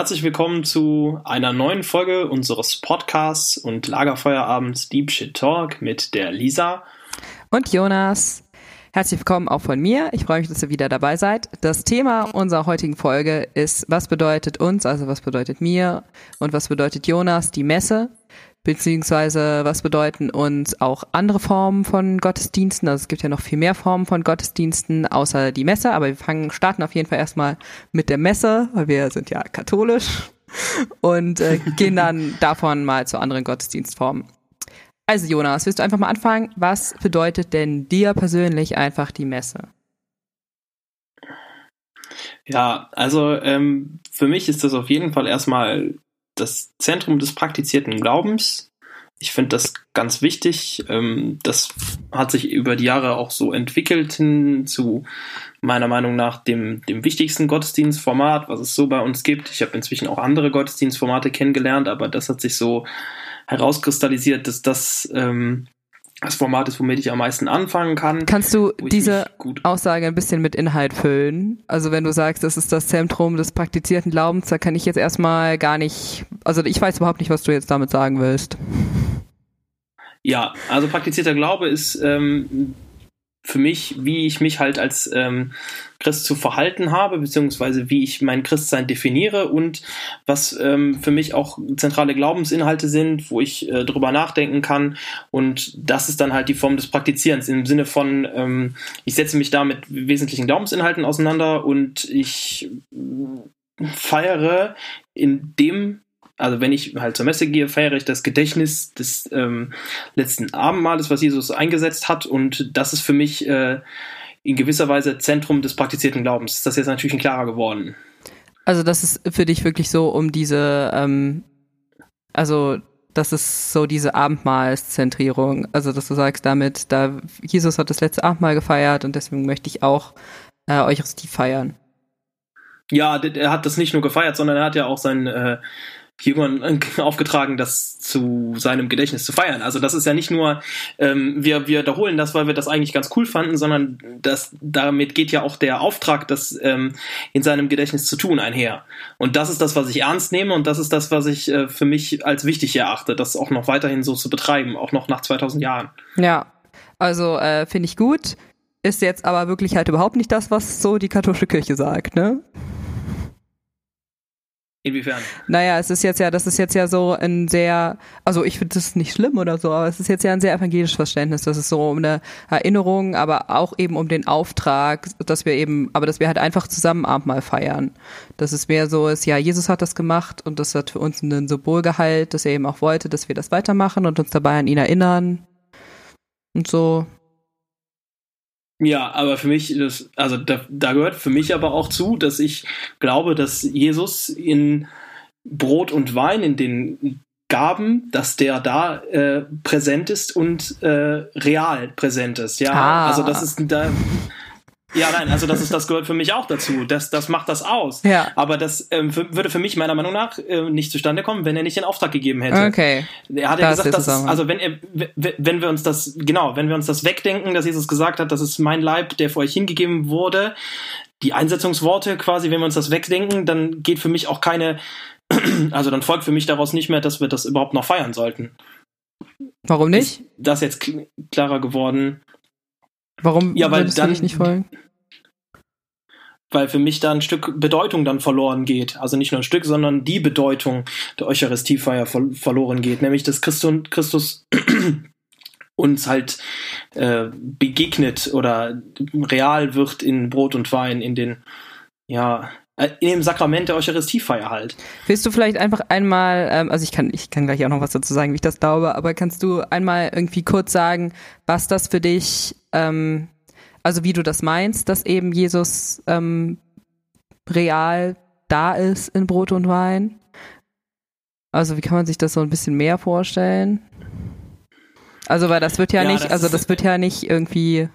Herzlich willkommen zu einer neuen Folge unseres Podcasts und Lagerfeuerabends Deep Shit Talk mit der Lisa und Jonas. Herzlich willkommen auch von mir. Ich freue mich, dass ihr wieder dabei seid. Das Thema unserer heutigen Folge ist, was bedeutet uns, also was bedeutet mir und was bedeutet Jonas die Messe, beziehungsweise was bedeuten uns auch andere Formen von Gottesdiensten. Also es gibt ja noch viel mehr Formen von Gottesdiensten außer die Messe, aber wir fangen, starten auf jeden Fall erstmal mit der Messe, weil wir sind ja katholisch und äh, gehen dann davon mal zu anderen Gottesdienstformen. Also Jonas, willst du einfach mal anfangen? Was bedeutet denn dir persönlich einfach die Messe? Ja, also ähm, für mich ist das auf jeden Fall erstmal das Zentrum des praktizierten Glaubens. Ich finde das ganz wichtig. Ähm, das hat sich über die Jahre auch so entwickelt hin zu meiner Meinung nach dem, dem wichtigsten Gottesdienstformat, was es so bei uns gibt. Ich habe inzwischen auch andere Gottesdienstformate kennengelernt, aber das hat sich so herauskristallisiert, dass das ähm, das Format ist, womit ich am meisten anfangen kann. Kannst du diese Aussage ein bisschen mit Inhalt füllen? Also wenn du sagst, das ist das Zentrum des praktizierten Glaubens, da kann ich jetzt erstmal gar nicht, also ich weiß überhaupt nicht, was du jetzt damit sagen willst. Ja, also praktizierter Glaube ist ähm, für mich, wie ich mich halt als ähm, Christ zu verhalten habe, beziehungsweise wie ich mein Christsein definiere und was ähm, für mich auch zentrale Glaubensinhalte sind, wo ich äh, drüber nachdenken kann. Und das ist dann halt die Form des Praktizierens im Sinne von, ähm, ich setze mich da mit wesentlichen Glaubensinhalten auseinander und ich feiere in dem also wenn ich halt zur Messe gehe, feiere ich das Gedächtnis des ähm, letzten Abendmahles, was Jesus eingesetzt hat. Und das ist für mich äh, in gewisser Weise Zentrum des praktizierten Glaubens. Ist das jetzt natürlich ein klarer geworden? Also das ist für dich wirklich so um diese, ähm, also das ist so diese Abendmahlszentrierung. Also dass du sagst damit, da Jesus hat das letzte Abendmahl gefeiert und deswegen möchte ich auch äh, Eucharistie feiern. Ja, er hat das nicht nur gefeiert, sondern er hat ja auch sein äh, Jüngern aufgetragen, das zu seinem Gedächtnis zu feiern. Also das ist ja nicht nur, ähm, wir, wir wiederholen das, weil wir das eigentlich ganz cool fanden, sondern das, damit geht ja auch der Auftrag, das ähm, in seinem Gedächtnis zu tun, einher. Und das ist das, was ich ernst nehme und das ist das, was ich äh, für mich als wichtig erachte, das auch noch weiterhin so zu betreiben, auch noch nach 2000 Jahren. Ja, also äh, finde ich gut. Ist jetzt aber wirklich halt überhaupt nicht das, was so die katholische Kirche sagt, ne? Inwiefern? Naja, es ist jetzt ja, das ist jetzt ja so ein sehr, also ich finde das nicht schlimm oder so, aber es ist jetzt ja ein sehr evangelisches Verständnis. Das ist so um eine Erinnerung, aber auch eben um den Auftrag, dass wir eben, aber dass wir halt einfach zusammen Abendmahl feiern. Dass es mehr so ist, ja, Jesus hat das gemacht und das hat für uns einen Symbolgehalt, dass er eben auch wollte, dass wir das weitermachen und uns dabei an ihn erinnern. Und so, ja, aber für mich, das, also da, da gehört für mich aber auch zu, dass ich glaube, dass Jesus in Brot und Wein, in den Gaben, dass der da äh, präsent ist und äh, real präsent ist. Ja, ah. also das ist da ja, nein, also das ist, das gehört für mich auch dazu. Das, das macht das aus. Ja. Aber das ähm, würde für mich meiner Meinung nach äh, nicht zustande kommen, wenn er nicht den Auftrag gegeben hätte. Okay. Er hat ja gesagt, dass, also wenn er, wenn wir uns das, genau, wenn wir uns das wegdenken, dass Jesus gesagt hat, das ist mein Leib, der für euch hingegeben wurde, die Einsetzungsworte quasi, wenn wir uns das wegdenken, dann geht für mich auch keine, also dann folgt für mich daraus nicht mehr, dass wir das überhaupt noch feiern sollten. Warum nicht? Ist das jetzt klarer geworden? Warum ja, weil dann, nicht folgen? Weil für mich da ein Stück Bedeutung dann verloren geht. Also nicht nur ein Stück, sondern die Bedeutung der Eucharistiefeier ver verloren geht. Nämlich, dass Christus, Christus uns halt äh, begegnet oder real wird in Brot und Wein, in den, ja, äh, in dem Sakrament der Eucharistiefeier halt. Willst du vielleicht einfach einmal, ähm, also ich kann, ich kann gleich auch noch was dazu sagen, wie ich das glaube, aber kannst du einmal irgendwie kurz sagen, was das für dich, ähm, also wie du das meinst, dass eben Jesus ähm, real da ist in Brot und Wein? Also wie kann man sich das so ein bisschen mehr vorstellen? Also weil das wird ja, ja nicht, das also das wird ja nicht irgendwie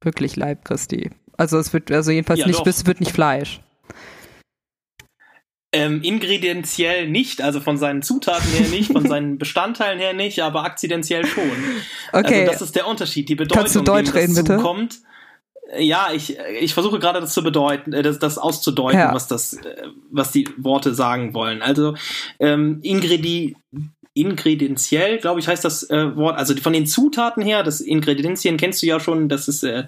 wirklich Leib Christi. Also es wird, also jedenfalls ja, nicht, es wird nicht Fleisch. Ähm, ingredienziell nicht, also von seinen Zutaten her nicht, von seinen Bestandteilen her nicht, aber akzidentiell schon. Okay. Also das ist der Unterschied, die Bedeutung, Kannst du Deutsch reden, bitte? Kommt. ja, ich, ich versuche gerade das zu bedeuten, äh, das, das auszudeuten, ja. was das, äh, was die Worte sagen wollen. Also ähm, Ingredi ingredienziell, glaube ich, heißt das äh, Wort. Also von den Zutaten her, das Ingredienzien kennst du ja schon, das ist äh,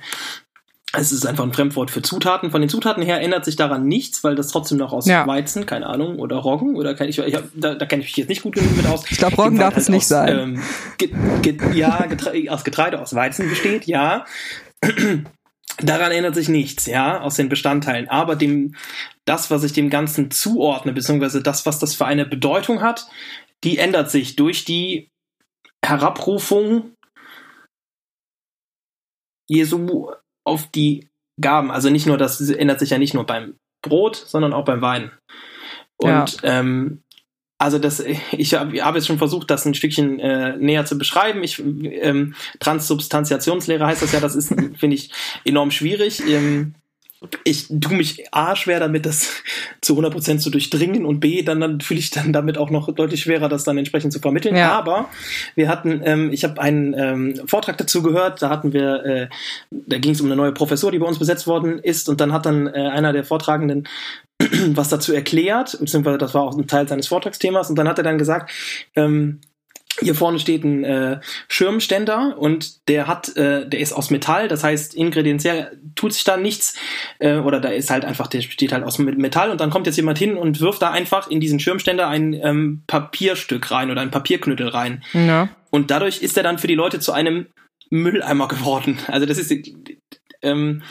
es ist einfach ein Fremdwort für Zutaten. Von den Zutaten her ändert sich daran nichts, weil das trotzdem noch aus ja. Weizen, keine Ahnung, oder Roggen oder kann ich, ich hab, da, da kenne ich mich jetzt nicht gut genug mit aus. Ich glaube, Roggen darf halt es nicht aus, sein. Ähm, ge, ge, ja, Getre aus Getreide, aus Weizen besteht, ja. Daran ändert sich nichts, ja, aus den Bestandteilen. Aber dem, das, was ich dem Ganzen zuordne, beziehungsweise das, was das für eine Bedeutung hat, die ändert sich durch die Herabrufung Jesu auf die Gaben. Also nicht nur, das ändert sich ja nicht nur beim Brot, sondern auch beim Wein. Und ja. ähm, also das, ich habe hab jetzt schon versucht, das ein Stückchen äh, näher zu beschreiben. Ich, ähm, Transsubstantiationslehre heißt das ja, das ist, finde ich, enorm schwierig. Ähm, ich tue mich A schwer damit, das zu 100% zu durchdringen und B, dann, dann fühle ich dann damit auch noch deutlich schwerer, das dann entsprechend zu vermitteln. Ja. Aber wir hatten, ähm, ich habe einen ähm, Vortrag dazu gehört, da hatten wir, äh, da ging es um eine neue Professur, die bei uns besetzt worden ist und dann hat dann äh, einer der Vortragenden was dazu erklärt, beziehungsweise das war auch ein Teil seines Vortragsthemas und dann hat er dann gesagt, ähm, hier vorne steht ein äh, Schirmständer und der hat, äh, der ist aus Metall, das heißt ingredienziell tut sich da nichts äh, oder da ist halt einfach, der steht halt aus Metall und dann kommt jetzt jemand hin und wirft da einfach in diesen Schirmständer ein ähm, Papierstück rein oder ein Papierknüttel rein. Ja. Und dadurch ist er dann für die Leute zu einem Mülleimer geworden. Also das ist ähm,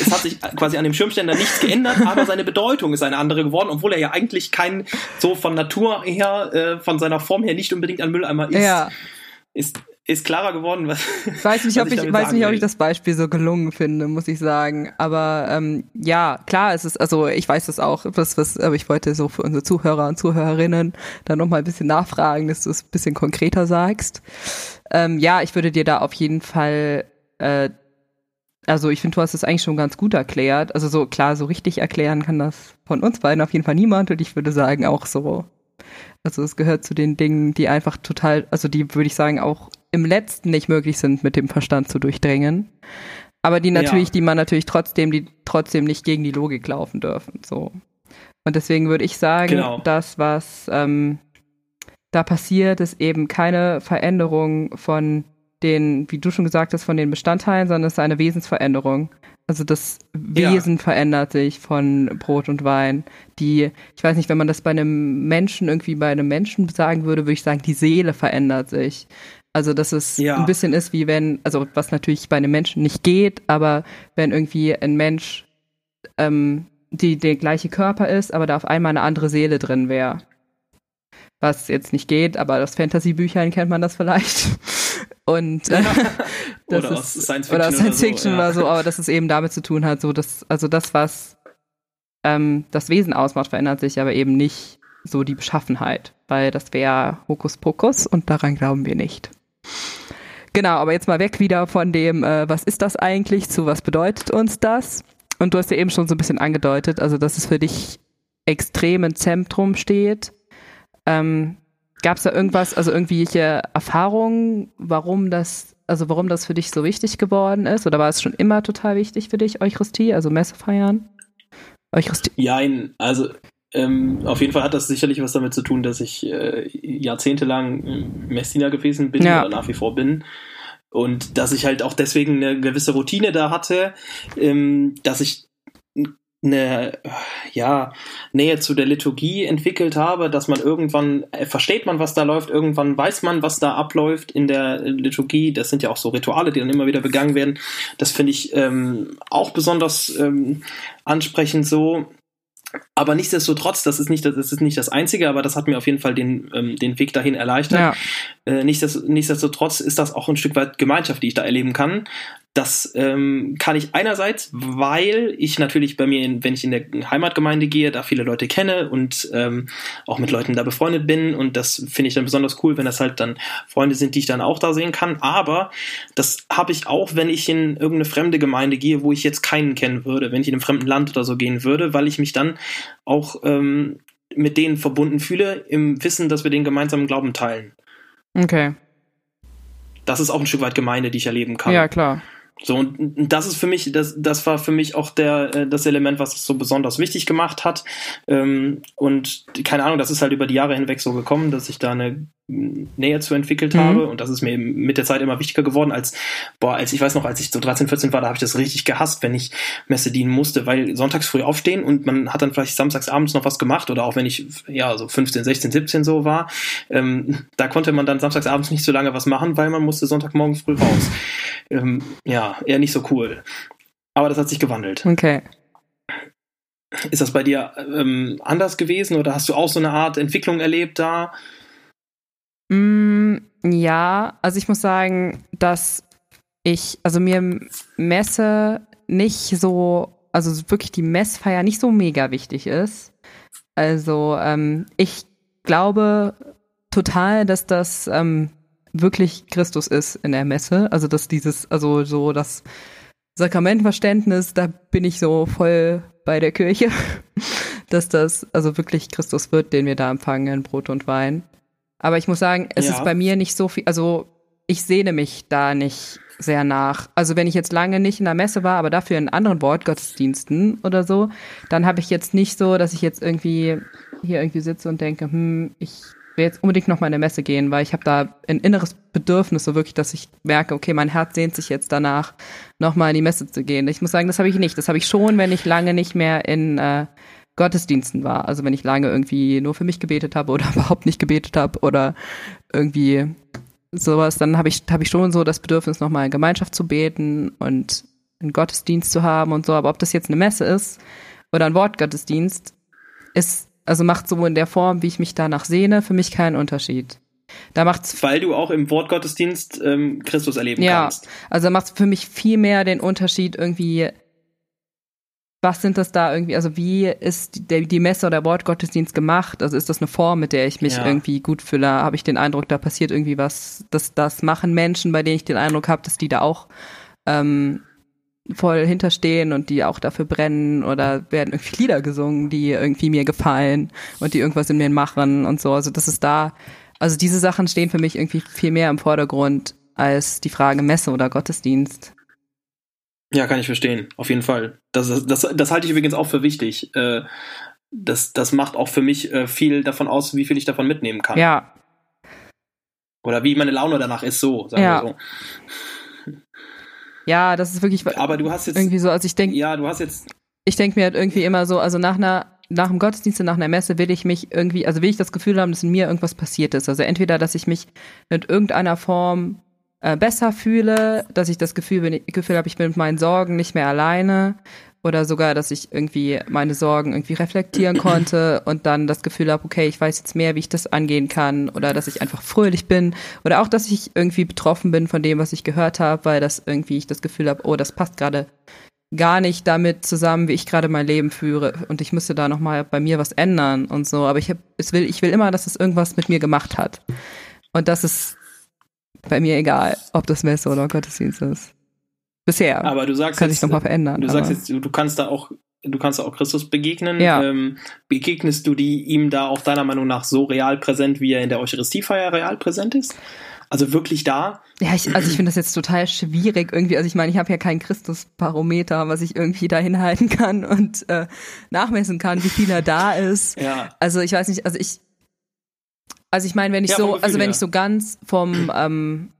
es hat sich quasi an dem Schirmständer nichts geändert, aber seine Bedeutung ist eine andere geworden, obwohl er ja eigentlich kein, so von Natur her, äh, von seiner Form her nicht unbedingt ein Mülleimer ist. Ja. Ist, ist klarer geworden, was. Ich weiß nicht, ob ich, ich weiß nicht, ob ich das Beispiel so gelungen finde, muss ich sagen. Aber ähm, ja, klar, es ist, also ich weiß das auch, was, was, aber ich wollte so für unsere Zuhörer und Zuhörerinnen da nochmal ein bisschen nachfragen, dass du es ein bisschen konkreter sagst. Ähm, ja, ich würde dir da auf jeden Fall äh, also ich finde, du hast es eigentlich schon ganz gut erklärt. Also so klar, so richtig erklären kann das von uns beiden auf jeden Fall niemand und ich würde sagen auch so. Also es gehört zu den Dingen, die einfach total, also die würde ich sagen auch im letzten nicht möglich sind, mit dem Verstand zu durchdringen. Aber die natürlich, ja. die man natürlich trotzdem, die trotzdem nicht gegen die Logik laufen dürfen. So. Und deswegen würde ich sagen, genau. das, was ähm, da passiert, ist eben keine Veränderung von den, wie du schon gesagt hast, von den Bestandteilen, sondern es ist eine Wesensveränderung. Also das Wesen ja. verändert sich von Brot und Wein. Die, ich weiß nicht, wenn man das bei einem Menschen irgendwie bei einem Menschen sagen würde, würde ich sagen, die Seele verändert sich. Also dass es ja. ein bisschen ist wie wenn, also was natürlich bei einem Menschen nicht geht, aber wenn irgendwie ein Mensch ähm, die der gleiche Körper ist, aber da auf einmal eine andere Seele drin wäre. Was jetzt nicht geht, aber aus Fantasy-Büchern kennt man das vielleicht. Und äh, das oder ist, aus Science Fiction, oder, Science Fiction oder, so, oder so, aber dass es eben damit zu tun hat, so dass, also das, was ähm, das Wesen ausmacht, verändert sich, aber eben nicht so die Beschaffenheit, weil das wäre Hokuspokus und daran glauben wir nicht. Genau, aber jetzt mal weg wieder von dem, äh, was ist das eigentlich, zu was bedeutet uns das? Und du hast ja eben schon so ein bisschen angedeutet, also dass es für dich extrem im Zentrum steht. Ähm, Gab es da irgendwas, also irgendwelche Erfahrungen, warum das, also warum das für dich so wichtig geworden ist? Oder war es schon immer total wichtig für dich, Eucharistie, also Messe feiern? Eucharistie? Ja, also ähm, auf jeden Fall hat das sicherlich was damit zu tun, dass ich äh, jahrzehntelang Messdiener gewesen bin ja. oder nach wie vor bin. Und dass ich halt auch deswegen eine gewisse Routine da hatte, ähm, dass ich eine ja, Nähe zu der Liturgie entwickelt habe, dass man irgendwann äh, versteht man, was da läuft, irgendwann weiß man, was da abläuft in der Liturgie. Das sind ja auch so Rituale, die dann immer wieder begangen werden. Das finde ich ähm, auch besonders ähm, ansprechend so. Aber nichtsdestotrotz, das ist nicht das, ist nicht das Einzige, aber das hat mir auf jeden Fall den, ähm, den Weg dahin erleichtert. Ja. Äh, nichtsdestotrotz ist das auch ein Stück weit Gemeinschaft, die ich da erleben kann. Das ähm, kann ich einerseits, weil ich natürlich bei mir, in, wenn ich in der Heimatgemeinde gehe, da viele Leute kenne und ähm, auch mit Leuten da befreundet bin. Und das finde ich dann besonders cool, wenn das halt dann Freunde sind, die ich dann auch da sehen kann. Aber das habe ich auch, wenn ich in irgendeine fremde Gemeinde gehe, wo ich jetzt keinen kennen würde, wenn ich in einem fremden Land oder so gehen würde, weil ich mich dann auch ähm, mit denen verbunden fühle, im Wissen, dass wir den gemeinsamen Glauben teilen. Okay. Das ist auch ein Stück weit Gemeinde, die ich erleben kann. Ja, klar. So, und das ist für mich, das, das war für mich auch der, äh, das Element, was es so besonders wichtig gemacht hat. Ähm, und keine Ahnung, das ist halt über die Jahre hinweg so gekommen, dass ich da eine Nähe zu entwickelt mhm. habe. Und das ist mir mit der Zeit immer wichtiger geworden, als, boah, als ich weiß noch, als ich so 13, 14 war, da habe ich das richtig gehasst, wenn ich Messe dienen musste, weil sonntags früh aufstehen und man hat dann vielleicht samstags abends noch was gemacht oder auch wenn ich, ja, so 15, 16, 17 so war, ähm, da konnte man dann samstags abends nicht so lange was machen, weil man musste Sonntagmorgen früh raus. Ähm, ja, eher nicht so cool. Aber das hat sich gewandelt. Okay. Ist das bei dir ähm, anders gewesen oder hast du auch so eine Art Entwicklung erlebt da? Mm, ja, also ich muss sagen, dass ich, also mir Messe nicht so, also wirklich die Messfeier nicht so mega wichtig ist. Also ähm, ich glaube total, dass das ähm, wirklich Christus ist in der Messe. Also dass dieses, also so das Sakramentverständnis, da bin ich so voll bei der Kirche, dass das also wirklich Christus wird, den wir da empfangen in Brot und Wein. Aber ich muss sagen, es ja. ist bei mir nicht so viel, also ich sehne mich da nicht sehr nach. Also wenn ich jetzt lange nicht in der Messe war, aber dafür in anderen Wortgottesdiensten oder so, dann habe ich jetzt nicht so, dass ich jetzt irgendwie hier irgendwie sitze und denke, hm, ich will jetzt unbedingt noch mal in der Messe gehen, weil ich habe da ein inneres Bedürfnis, so wirklich, dass ich merke, okay, mein Herz sehnt sich jetzt danach, noch mal in die Messe zu gehen. Ich muss sagen, das habe ich nicht. Das habe ich schon, wenn ich lange nicht mehr in äh, Gottesdiensten war. Also wenn ich lange irgendwie nur für mich gebetet habe oder überhaupt nicht gebetet habe oder irgendwie sowas, dann habe ich, hab ich schon so das Bedürfnis, nochmal in Gemeinschaft zu beten und einen Gottesdienst zu haben und so. Aber ob das jetzt eine Messe ist oder ein Wortgottesdienst, ist, also macht so in der Form, wie ich mich danach sehne, für mich keinen Unterschied. Da macht's Weil du auch im Wortgottesdienst ähm, Christus erleben ja, kannst. Ja, also macht es für mich viel mehr den Unterschied irgendwie was sind das da irgendwie, also wie ist die, die Messe oder Wortgottesdienst gemacht? Also ist das eine Form, mit der ich mich ja. irgendwie gut fühle? Habe ich den Eindruck, da passiert irgendwie was, dass das machen Menschen, bei denen ich den Eindruck habe, dass die da auch ähm, voll hinterstehen und die auch dafür brennen oder werden irgendwie Lieder gesungen, die irgendwie mir gefallen und die irgendwas in mir machen und so. Also das ist da, also diese Sachen stehen für mich irgendwie viel mehr im Vordergrund als die Frage Messe oder Gottesdienst. Ja, kann ich verstehen, auf jeden Fall. Das, das, das halte ich übrigens auch für wichtig. Äh, das, das macht auch für mich äh, viel davon aus, wie viel ich davon mitnehmen kann. Ja. Oder wie meine Laune danach ist, so, sagen ja. wir so. Ja, das ist wirklich. Aber du hast jetzt. Irgendwie so, also ich denke. Ja, du hast jetzt. Ich denke mir halt irgendwie immer so, also nach einer nach dem Gottesdienst, nach einer Messe will ich mich irgendwie, also will ich das Gefühl haben, dass in mir irgendwas passiert ist. Also entweder, dass ich mich mit irgendeiner Form äh, besser fühle, dass ich das Gefühl, bin, Gefühl habe, ich bin mit meinen Sorgen nicht mehr alleine oder sogar, dass ich irgendwie meine Sorgen irgendwie reflektieren konnte und dann das Gefühl habe, okay, ich weiß jetzt mehr, wie ich das angehen kann oder dass ich einfach fröhlich bin oder auch, dass ich irgendwie betroffen bin von dem, was ich gehört habe, weil das irgendwie ich das Gefühl habe, oh, das passt gerade gar nicht damit zusammen, wie ich gerade mein Leben führe und ich müsste da noch mal bei mir was ändern und so, aber ich hab, es will ich will immer, dass es irgendwas mit mir gemacht hat. Und das ist bei mir egal, ob das Messe oder Gottesdienst ist. Bisher. Aber du sagst kann sich nochmal verändern. Du sagst jetzt, du kannst da auch, du kannst da auch Christus begegnen. Ja. Ähm, begegnest du die ihm da auch deiner Meinung nach so real präsent, wie er in der Eucharistiefeier real präsent ist? Also wirklich da? Ja, ich, also ich finde das jetzt total schwierig irgendwie. Also ich meine, ich habe ja kein Christusbarometer, was ich irgendwie da hinhalten kann und äh, nachmessen kann, wie viel er da ist. Ja. Also ich weiß nicht, also ich, also ich meine, wenn ich ja, so, also wenn ich so ganz vom ähm,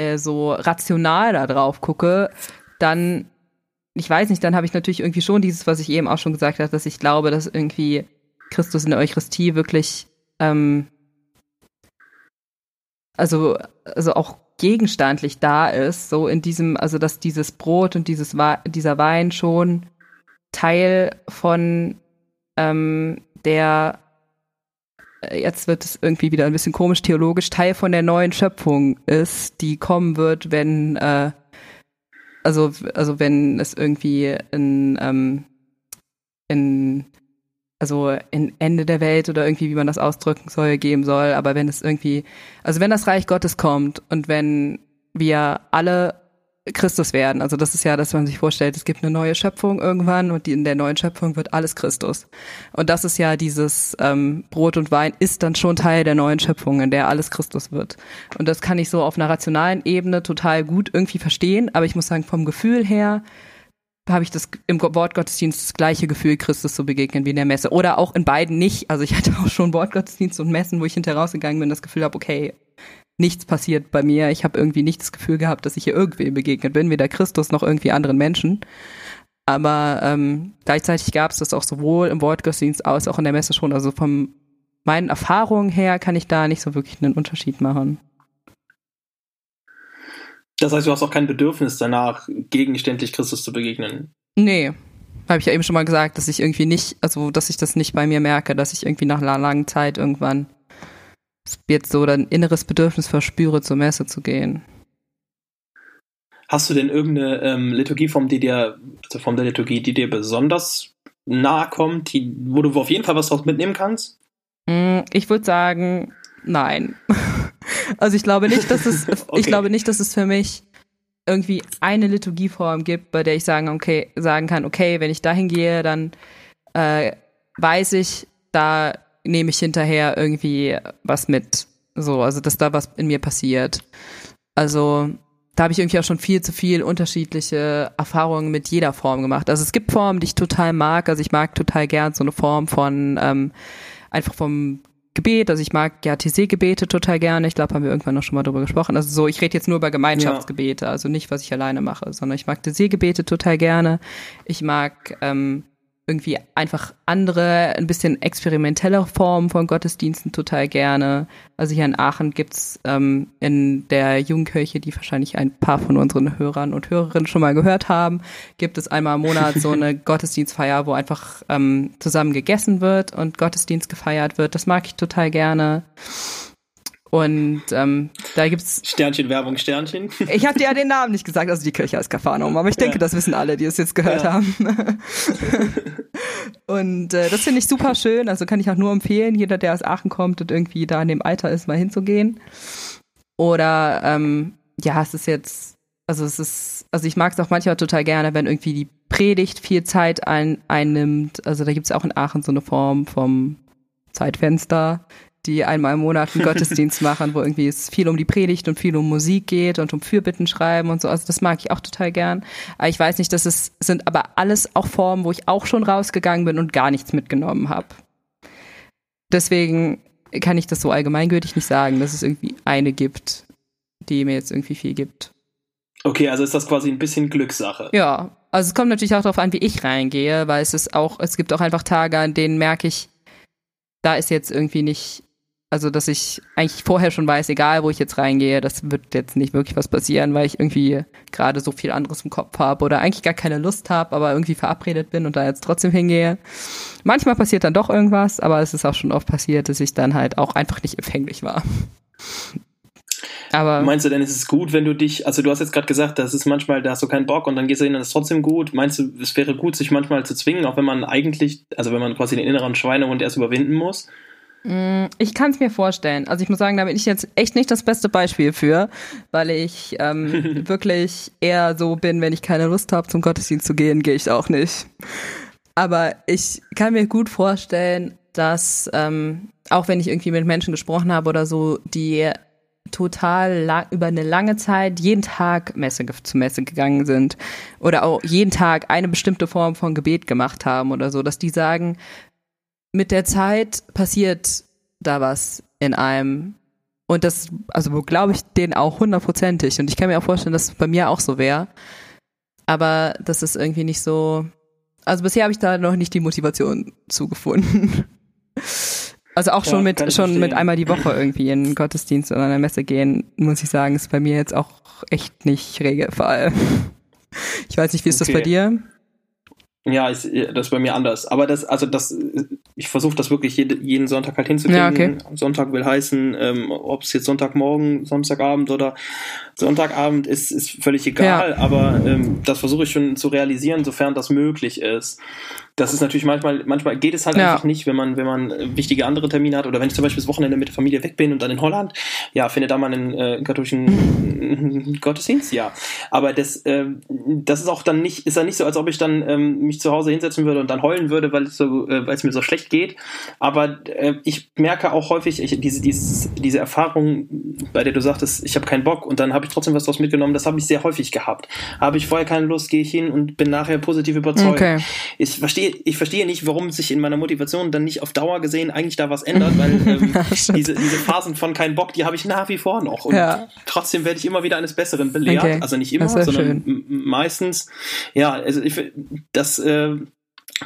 äh, so rational da drauf gucke, dann, ich weiß nicht, dann habe ich natürlich irgendwie schon dieses, was ich eben auch schon gesagt habe, dass ich glaube, dass irgendwie Christus in der Eucharistie wirklich, ähm, also, also auch gegenstandlich da ist, so in diesem, also dass dieses Brot und dieses dieser Wein schon Teil von ähm, der jetzt wird es irgendwie wieder ein bisschen komisch. Theologisch, Teil von der neuen Schöpfung ist, die kommen wird, wenn, äh, also, also wenn es irgendwie in, ähm, in, also in Ende der Welt oder irgendwie, wie man das ausdrücken soll, geben soll, aber wenn es irgendwie, also wenn das Reich Gottes kommt und wenn wir alle Christus werden. Also das ist ja, dass man sich vorstellt, es gibt eine neue Schöpfung irgendwann und in der neuen Schöpfung wird alles Christus. Und das ist ja dieses ähm, Brot und Wein ist dann schon Teil der neuen Schöpfung, in der alles Christus wird. Und das kann ich so auf einer rationalen Ebene total gut irgendwie verstehen, aber ich muss sagen, vom Gefühl her habe ich das im Wortgottesdienst das gleiche Gefühl, Christus zu begegnen wie in der Messe. Oder auch in beiden nicht. Also ich hatte auch schon Wortgottesdienst und Messen, wo ich hinterher rausgegangen bin, das Gefühl habe, okay, nichts passiert bei mir. Ich habe irgendwie nicht das Gefühl gehabt, dass ich hier irgendwie begegnet bin, weder Christus noch irgendwie anderen Menschen. Aber ähm, gleichzeitig gab es das auch sowohl im Wortgottesdienst als auch in der Messe schon. Also von meinen Erfahrungen her kann ich da nicht so wirklich einen Unterschied machen. Das heißt, du hast auch kein Bedürfnis danach, gegenständlich Christus zu begegnen. Nee. Habe ich ja eben schon mal gesagt, dass ich irgendwie nicht, also dass ich das nicht bei mir merke, dass ich irgendwie nach einer langen Zeit irgendwann jetzt so ein inneres Bedürfnis verspüre, zur Messe zu gehen. Hast du denn irgendeine ähm, Liturgieform, die dir, also Form der Liturgie, die dir besonders nahe kommt, die, wo du auf jeden Fall was draus mitnehmen kannst? Mm, ich würde sagen, nein. Also ich glaube nicht, dass es, okay. ich glaube nicht, dass es für mich irgendwie eine Liturgieform gibt, bei der ich sagen, okay, sagen kann, okay, wenn ich dahin gehe, dann äh, weiß ich, da nehme ich hinterher irgendwie was mit. So, also dass da was in mir passiert. Also da habe ich irgendwie auch schon viel zu viel unterschiedliche Erfahrungen mit jeder Form gemacht. Also es gibt Formen, die ich total mag. Also ich mag total gern so eine Form von ähm, einfach vom Gebet. Also ich mag ja TC-Gebete total gerne. Ich glaube, haben wir irgendwann noch schon mal darüber gesprochen. Also so, ich rede jetzt nur über Gemeinschaftsgebete, also nicht, was ich alleine mache, sondern ich mag TC-Gebete total gerne. Ich mag ähm, irgendwie einfach andere, ein bisschen experimentellere Formen von Gottesdiensten total gerne. Also hier in Aachen gibt's ähm, in der Jugendkirche, die wahrscheinlich ein paar von unseren Hörern und Hörerinnen schon mal gehört haben, gibt es einmal im Monat so eine Gottesdienstfeier, wo einfach ähm, zusammen gegessen wird und Gottesdienst gefeiert wird. Das mag ich total gerne. Und ähm, da gibt's Sternchen Werbung Sternchen. Ich habe dir ja den Namen nicht gesagt, also die Kirche heißt Kafanum, aber ich denke, ja. das wissen alle, die es jetzt gehört ja. haben. und äh, das finde ich super schön, also kann ich auch nur empfehlen, jeder, der aus Aachen kommt und irgendwie da in dem Alter ist, mal hinzugehen. Oder ähm, ja, es ist jetzt, also es ist, also ich mag es auch manchmal total gerne, wenn irgendwie die Predigt viel Zeit ein, einnimmt. Also da gibt's auch in Aachen so eine Form vom Zeitfenster, die einmal im Monat einen Gottesdienst machen, wo irgendwie es viel um die Predigt und viel um Musik geht und um Fürbitten schreiben und so. Also das mag ich auch total gern. Aber ich weiß nicht, dass es sind aber alles auch Formen, wo ich auch schon rausgegangen bin und gar nichts mitgenommen habe. Deswegen kann ich das so allgemeingültig nicht sagen, dass es irgendwie eine gibt, die mir jetzt irgendwie viel gibt. Okay, also ist das quasi ein bisschen Glückssache. Ja, also es kommt natürlich auch darauf an, wie ich reingehe, weil es ist auch, es gibt auch einfach Tage, an denen merke ich, da ist jetzt irgendwie nicht also, dass ich eigentlich vorher schon weiß, egal wo ich jetzt reingehe, das wird jetzt nicht wirklich was passieren, weil ich irgendwie gerade so viel anderes im Kopf habe oder eigentlich gar keine Lust habe, aber irgendwie verabredet bin und da jetzt trotzdem hingehe. Manchmal passiert dann doch irgendwas, aber es ist auch schon oft passiert, dass ich dann halt auch einfach nicht empfänglich war. Aber Meinst du denn, ist es gut, wenn du dich, also du hast jetzt gerade gesagt, das ist manchmal, da hast du keinen Bock und dann gehst du hin und es ist trotzdem gut. Meinst du, es wäre gut, sich manchmal zu zwingen, auch wenn man eigentlich, also wenn man quasi den inneren Schweinehund erst überwinden muss? Mm, ich kann es mir vorstellen. Also ich muss sagen, da bin ich jetzt echt nicht das beste Beispiel für, weil ich ähm, wirklich eher so bin, wenn ich keine Lust habe, zum Gottesdienst zu gehen, gehe ich auch nicht. Aber ich kann mir gut vorstellen, dass ähm, auch wenn ich irgendwie mit Menschen gesprochen habe oder so, die total lang, über eine lange Zeit jeden Tag Messe zu Messe gegangen sind oder auch jeden Tag eine bestimmte Form von Gebet gemacht haben oder so, dass die sagen, mit der Zeit passiert da was in einem. Und das, also glaube ich denen auch hundertprozentig. Und ich kann mir auch vorstellen, dass es bei mir auch so wäre. Aber das ist irgendwie nicht so. Also bisher habe ich da noch nicht die Motivation zugefunden. Also auch schon ja, mit schon mit einmal die Woche irgendwie in den Gottesdienst oder einer Messe gehen, muss ich sagen, ist bei mir jetzt auch echt nicht Regelfall. Ich weiß nicht, wie ist okay. das bei dir? Ja, ich, das ist bei mir anders. Aber das, also das, ich versuche das wirklich jede, jeden Sonntag halt hinzukriegen. Ja, okay. Sonntag will heißen, ähm, ob es jetzt Sonntagmorgen, Samstagabend oder Sonntagabend ist, ist völlig egal. Ja. Aber ähm, das versuche ich schon zu realisieren, sofern das möglich ist. Das ist natürlich manchmal, manchmal geht es halt Ja. einfach nicht, wenn man, wenn man äh, wichtige andere Termine hat oder wenn ich zum Beispiel das Wochenende mit der Familie weg bin und dann in Holland, ja, findet da mal einen äh, katholischen Gottesdienst, ja. Aber das, äh, das ist auch dann nicht, ist dann nicht so, als ob ich dann ähm, mich zu Hause hinsetzen würde und dann heulen würde, weil es so, äh, weil es mir so schlecht geht. Aber äh, ich merke auch häufig, ich, diese, dieses, diese Erfahrung, bei der du sagtest, ich habe keinen Bock und dann habe ich trotzdem was draus mitgenommen, das habe ich sehr häufig gehabt. Habe ich vorher keine Lust, gehe ich hin und bin nachher positiv überzeugt. Okay. Ich verstehe, ich verstehe nicht, warum sich in meiner Motivation dann nicht auf Dauer gesehen eigentlich da was ändert, weil ähm, diese, diese Phasen von kein Bock, die habe ich nach wie vor noch. Und Ja. trotzdem werde ich immer wieder eines Besseren belehrt. Okay. Also nicht immer, sondern m- meistens. Ja, also ich, das äh,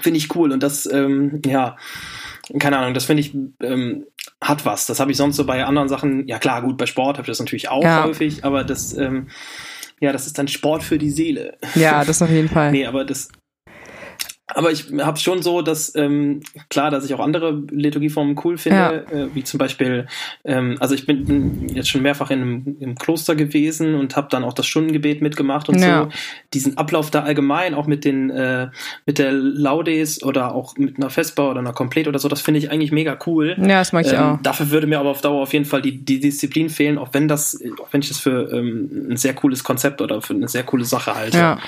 finde ich cool und das, ähm, ja, keine Ahnung, das finde ich, ähm, hat was. Das habe ich sonst so bei anderen Sachen, ja klar, gut, bei Sport habe ich das natürlich auch Ja. häufig, aber das, ähm, ja, das ist dann Sport für die Seele. Ja, das auf jeden Fall. Nee, aber das. Aber ich habe schon so, dass ähm, klar, dass ich auch andere Liturgieformen cool finde, äh, wie zum Beispiel, ähm, also ich bin, bin jetzt schon mehrfach in einem, im Kloster gewesen und habe dann auch das Stundengebet mitgemacht und Ja. so. Diesen Ablauf da allgemein, auch mit den äh, mit der Laudes oder auch mit einer Vesper oder einer Komplett oder so, das finde ich eigentlich mega cool. Ja, das mag ich Ähm, auch. dafür würde mir aber auf Dauer auf jeden Fall die, die Disziplin fehlen, auch wenn das, auch wenn ich das für ähm, ein sehr cooles Konzept oder für eine sehr coole Sache halte. Ja.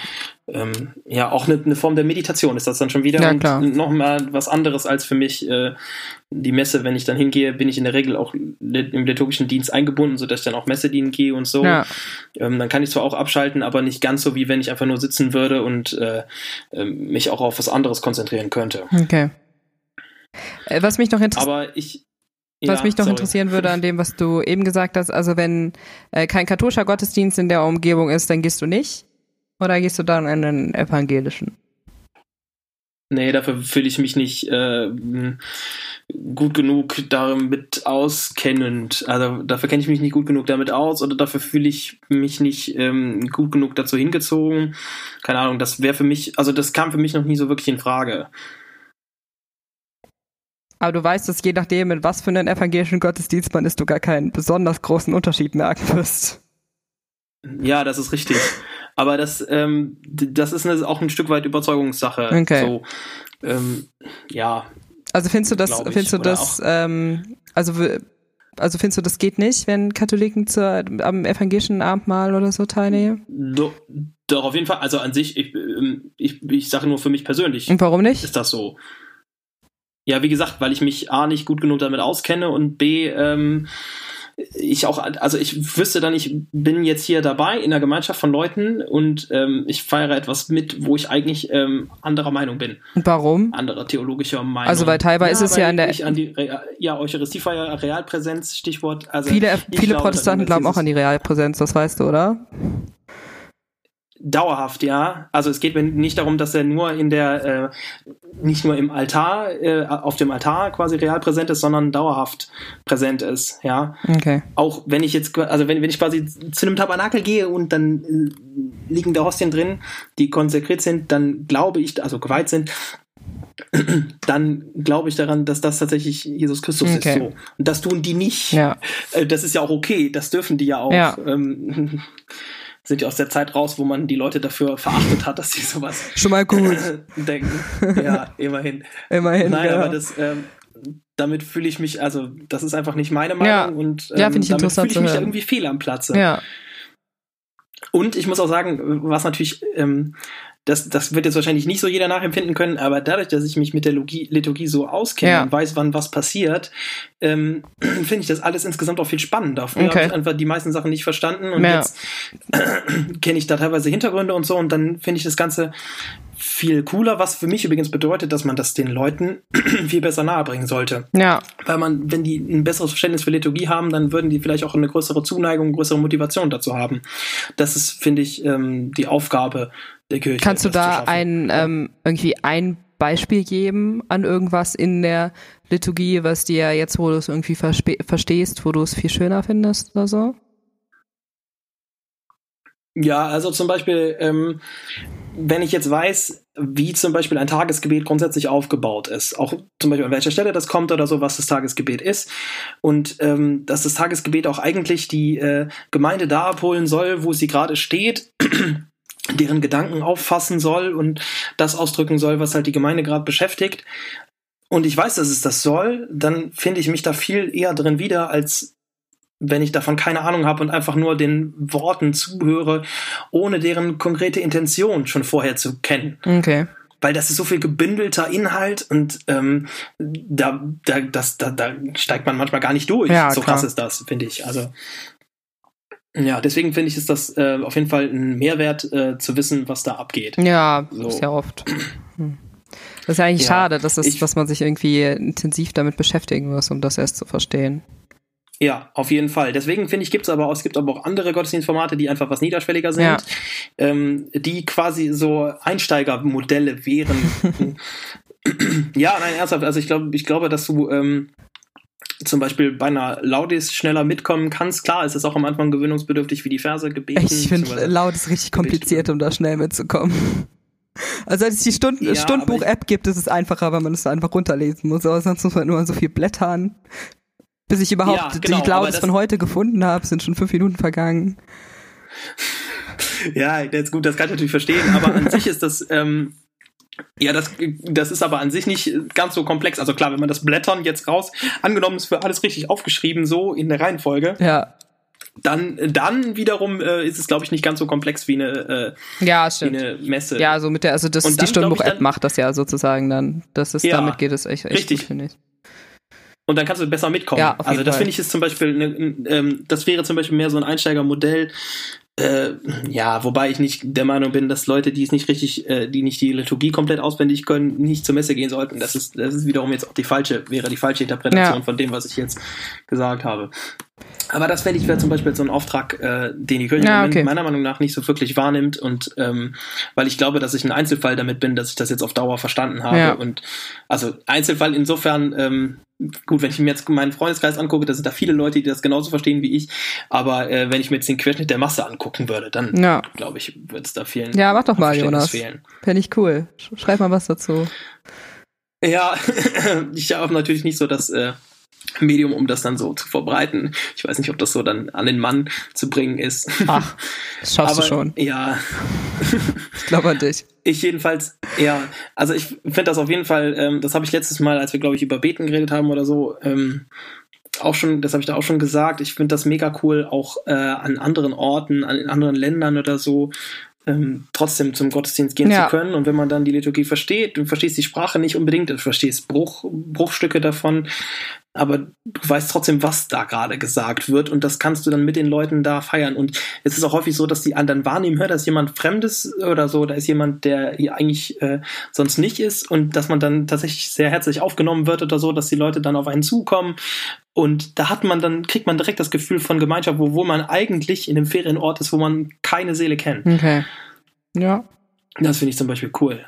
Ähm, ja, auch eine, eine Form der Meditation ist das dann schon wieder Ja, und klar. nochmal was anderes als für mich äh, die Messe. Wenn ich dann hingehe, bin ich in der Regel auch im liturgischen Dienst eingebunden, sodass ich dann auch Messe dienen gehe und so. Ja. Ähm, dann kann ich zwar auch abschalten, aber nicht ganz so, wie wenn ich einfach nur sitzen würde und äh, ähm, mich auch auf was anderes konzentrieren könnte. Okay. Äh, Was mich noch interessiert. Aber ich. Was ja, mich noch sorry. interessieren würde an dem, was du eben gesagt hast, also wenn äh, kein katholischer Gottesdienst in der Umgebung ist, dann gehst du nicht? Oder gehst du dann in den evangelischen? Nee, dafür fühle ich mich nicht äh, gut genug damit auskennend. Also dafür kenne ich mich nicht gut genug damit aus oder dafür fühle ich mich nicht ähm, gut genug dazu hingezogen. Keine Ahnung, das wäre für mich, also das kam für mich noch nie so wirklich in Frage. Aber du weißt, dass je nachdem, in was für einen evangelischen Gottesdienst man ist, du gar keinen besonders großen Unterschied merken wirst. Ja, das ist richtig. Aber das, ähm, das ist eine, auch ein Stück weit Überzeugungssache. Okay. So, ähm, ja, Also findest du das, findest du das, ähm, also, also findest du, das geht nicht, wenn Katholiken zur, am evangelischen Abendmahl oder so teilnehmen? do, doch auf jeden Fall. Also an sich, ich, ähm, ich, ich sage nur für mich persönlich. Und warum nicht? ist das so. Ja, wie gesagt, weil ich mich A nicht gut genug damit auskenne und B, ähm, ich auch, also ich wüsste dann, ich bin jetzt hier dabei in einer Gemeinschaft von Leuten und ähm, ich feiere etwas mit, wo ich eigentlich ähm, anderer Meinung bin, Und warum? anderer theologischer Meinung. Also bei Taiwan ist es ja weil an der- ich an die Re ja Eucharistiefeier Realpräsenz Stichwort. Also Viele, viele glaube, Protestanten dann glauben auch an die Realpräsenz, das weißt du, oder? Dauerhaft, ja. Also es geht mir nicht darum, dass er nur in der, äh, nicht nur im Altar, äh, auf dem Altar quasi real präsent ist, sondern dauerhaft präsent ist, ja. Okay. Auch wenn ich jetzt, also wenn, wenn ich quasi zu einem Tabernakel gehe und dann äh, liegen da Hostien drin, die konsekriert sind, dann glaube ich, also geweiht sind, dann glaube ich daran, dass das tatsächlich Jesus Christus Okay. ist. So. Und das tun die nicht. Ja. Äh, Das ist ja auch okay, das dürfen die ja auch. Ja. Ähm, sind ja aus der Zeit raus, wo man die Leute dafür verachtet hat, dass sie sowas Schon mal gut. denken. Ja, immerhin. Immerhin. Nein, genau. aber das, ähm, damit fühle ich mich, also das ist einfach nicht meine Meinung Ja. und ähm, Ja, finde ich damit fühle ich mich da irgendwie fehl am Platze. ja. Und ich muss auch sagen, was natürlich, ähm, das, das wird jetzt wahrscheinlich nicht so jeder nachempfinden können, aber dadurch, dass ich mich mit der Logie, Liturgie so auskenne Ja. und weiß, wann was passiert, ähm, finde ich das alles insgesamt auch viel spannender. Früher Okay. habe ich einfach die meisten Sachen nicht verstanden und Ja. jetzt kenne ich da teilweise Hintergründe und so und dann finde ich das Ganze viel cooler, was für mich übrigens bedeutet, dass man das den Leuten viel besser nahebringen sollte. Ja. Weil man, wenn die ein besseres Verständnis für Liturgie haben, dann würden die vielleicht auch eine größere Zuneigung, größere Motivation dazu haben. Das ist, finde ich, ähm, die Aufgabe der Kirche. Kannst du da ein, ähm, irgendwie ein Beispiel geben an irgendwas in der Liturgie, was dir jetzt, wo du es irgendwie verstehst, wo du es viel schöner findest oder so? Ja, also zum Beispiel, ähm, wenn ich jetzt weiß, wie zum Beispiel ein Tagesgebet grundsätzlich aufgebaut ist, auch zum Beispiel an welcher Stelle das kommt oder so, was das Tagesgebet ist, und ähm, dass das Tagesgebet auch eigentlich die äh, Gemeinde da abholen soll, wo sie gerade steht, deren Gedanken auffassen soll und das ausdrücken soll, was halt die Gemeinde gerade beschäftigt. Und ich weiß, dass es das soll, dann finde ich mich da viel eher drin wieder, als wenn ich davon keine Ahnung habe und einfach nur den Worten zuhöre, ohne deren konkrete Intention schon vorher zu kennen. Okay. Weil das ist so viel gebündelter Inhalt und ähm, da, da, das, da, da steigt man manchmal gar nicht durch. Ja, so klar. krass ist das, finde ich. Also ja, deswegen finde ich, ist das äh, auf jeden Fall ein Mehrwert äh, zu wissen, was da abgeht. Ja, So. ist ja oft. Hm. Das ist ja eigentlich Ja, schade, dass, es, ich- dass man sich irgendwie intensiv damit beschäftigen muss, um das erst zu verstehen. Ja, auf jeden Fall. Deswegen finde ich, gibt's aber auch, es gibt aber auch andere Gottesdienstformate, die einfach was niederschwelliger sind, Ja. ähm, die quasi so Einsteigermodelle wären. ja, nein, ernsthaft. Also ich glaube, ich glaube, dass du ähm, zum Beispiel bei einer Laudis schneller mitkommen kannst. Klar, es ist auch am Anfang gewöhnungsbedürftig, wie die Verse gebeten. Ich finde, ist richtig kompliziert, um da schnell mitzukommen. Also als es die Stunden, Ja, Stundbuch-App gibt, ist es einfacher, weil man es einfach runterlesen muss. Aber sonst muss man nur so viel blättern. Bis ich überhaupt Ja, genau, die das- von heute gefunden habe, sind schon fünf Minuten vergangen. Ja, jetzt gut, das kann ich natürlich verstehen, aber an sich ist das, ähm, ja, das, das ist aber an sich nicht ganz so komplex. Also klar, wenn man das Blättern jetzt raus, angenommen ist für alles richtig aufgeschrieben, so in der Reihenfolge, Ja, dann, dann wiederum äh, ist es, glaube ich, nicht ganz so komplex wie eine, äh, ja, wie stimmt. eine Messe. Ja, so mit der, also das die dann, ich, Stundenbuch-App macht das ja sozusagen dann. Das ist, Ja, damit geht es echt, echt richtig. gut, finde ich. Und dann kannst du besser mitkommen. Ja, also das finde ich ist zum Beispiel, eine, ähm, das wäre zum Beispiel mehr so ein Einsteigermodell. Äh, ja, wobei ich nicht der Meinung bin, dass Leute, die es nicht richtig, äh, die nicht die Liturgie komplett auswendig können, nicht zur Messe gehen sollten. Das ist, das ist wiederum jetzt auch die falsche, wäre die falsche Interpretation Ja. von dem, was ich jetzt gesagt habe. Aber das fände ich wäre zum Beispiel so ein Auftrag, äh, den die Kirche Ja, okay. meiner Meinung nach nicht so wirklich wahrnimmt und ähm, weil ich glaube, dass ich ein Einzelfall damit bin, dass ich das jetzt auf Dauer verstanden habe Ja. und also Einzelfall insofern ähm, gut, wenn ich mir jetzt meinen Freundeskreis angucke, da sind da viele Leute, die das genauso verstehen wie ich, aber äh, wenn ich mir jetzt den Querschnitt der Masse angucken würde, dann Ja. glaube ich, wird es da vielen Ja, mach doch mal, Jonas. fehlen. Fände ich cool. Sch- Schreib mal was dazu. Ja, ich habe natürlich nicht so das äh, Medium, um das dann so zu verbreiten. Ich weiß nicht, ob das so dann an den Mann zu bringen ist. Ach, das schaffst Aber du schon. ja, Ich glaube an dich. ich jedenfalls, ja, also ich finde das auf jeden Fall, ähm, das habe ich letztes Mal, als wir, glaube ich, über Beten geredet haben oder so, ähm, auch schon, das habe ich da auch schon gesagt, ich finde das mega cool, auch äh, an anderen Orten, an in anderen Ländern oder so, ähm, trotzdem zum Gottesdienst gehen Ja. zu können. Und wenn man dann die Liturgie versteht, du verstehst die Sprache nicht unbedingt, du verstehst Bruch, Bruchstücke davon, aber du weißt trotzdem, was da gerade gesagt wird und das kannst du dann mit den Leuten da feiern. Und es ist auch häufig so, dass die anderen wahrnehmen, hör, da ist jemand Fremdes oder so, da ist jemand, der hier eigentlich äh, sonst nicht ist und dass man dann tatsächlich sehr herzlich aufgenommen wird oder so, dass die Leute dann auf einen zukommen und da hat man dann, kriegt man direkt das Gefühl von Gemeinschaft, wo, wo man eigentlich in einem Ferienort ist, wo man keine Seele kennt. Okay. Ja. Das finde ich zum Beispiel cool.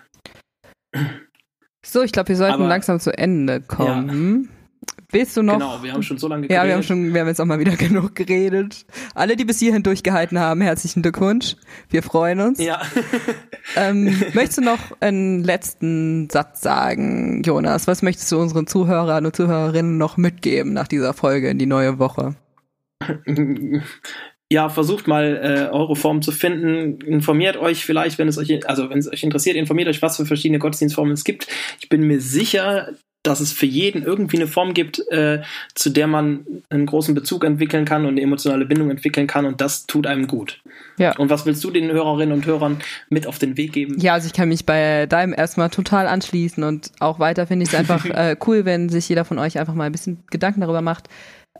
So, ich glaube, wir sollten Aber- langsam zu Ende kommen. Willst du noch? Genau, wir haben schon so lange Ja, wir haben geredet. schon, wir haben jetzt auch mal wieder genug geredet. Alle, die bis hierhin durchgehalten haben, herzlichen Glückwunsch. Wir freuen uns. Ja. Ähm, möchtest du noch einen letzten Satz sagen, Jonas? Was möchtest du unseren Zuhörern und Zuhörerinnen noch mitgeben nach dieser Folge in die neue Woche? ja, versucht mal äh, eure Form zu finden. Informiert euch vielleicht, wenn es euch, also wenn es euch interessiert, informiert euch, was für verschiedene Gottesdienstformen es gibt. Ich bin mir sicher, dass es für jeden irgendwie eine Form gibt, äh, zu der man einen großen Bezug entwickeln kann und eine emotionale Bindung entwickeln kann und das tut einem gut. Ja. Und was willst du den Hörerinnen und Hörern mit auf den Weg geben? Ja, also ich kann mich bei deinem erstmal total anschließen und auch weiter finde ich es einfach äh, cool, wenn sich jeder von euch einfach mal ein bisschen Gedanken darüber macht.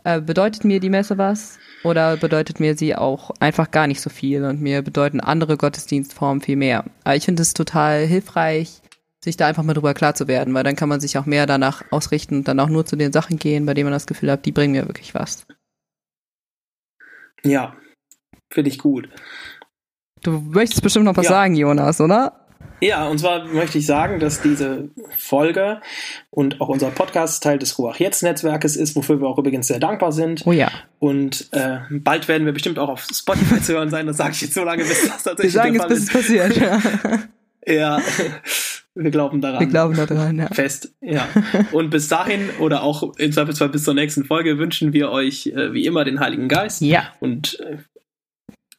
Äh, bedeutet mir die Messe was oder bedeutet mir sie auch einfach gar nicht so viel und mir bedeuten andere Gottesdienstformen viel mehr? Aber ich finde es total hilfreich, sich da einfach mal drüber klar zu werden, weil dann kann man sich auch mehr danach ausrichten und dann auch nur zu den Sachen gehen, bei denen man das Gefühl hat, die bringen mir wirklich was. Ja, finde ich gut. Du möchtest bestimmt noch was Ja. sagen, Jonas, oder? Ja, und zwar möchte ich sagen, dass diese Folge und auch unser Podcast Teil des Ruach Jetzt Netzwerkes ist, wofür wir auch übrigens sehr dankbar sind. Oh ja. Und äh, bald werden wir bestimmt auch auf Spotify zu hören sein. Das sage ich jetzt so lange, bis das Wir tatsächlich sagen der es, Fall bis es ist. passiert. Ja. Ja, wir glauben daran. Wir glauben daran, ja. Fest, ja. Und bis dahin oder auch im Zweifelsfall bis zur nächsten Folge wünschen wir euch äh, wie immer den Heiligen Geist. Ja. Und äh,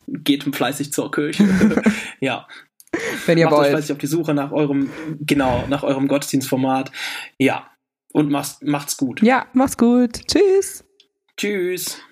geht fleißig zur Kirche. ja. Wenn ihr Macht euch wollt. fleißig auf die Suche nach eurem, genau, nach eurem Gottesdienstformat. Ja. Und macht's, macht's gut. Ja, macht's gut. Tschüss. Tschüss.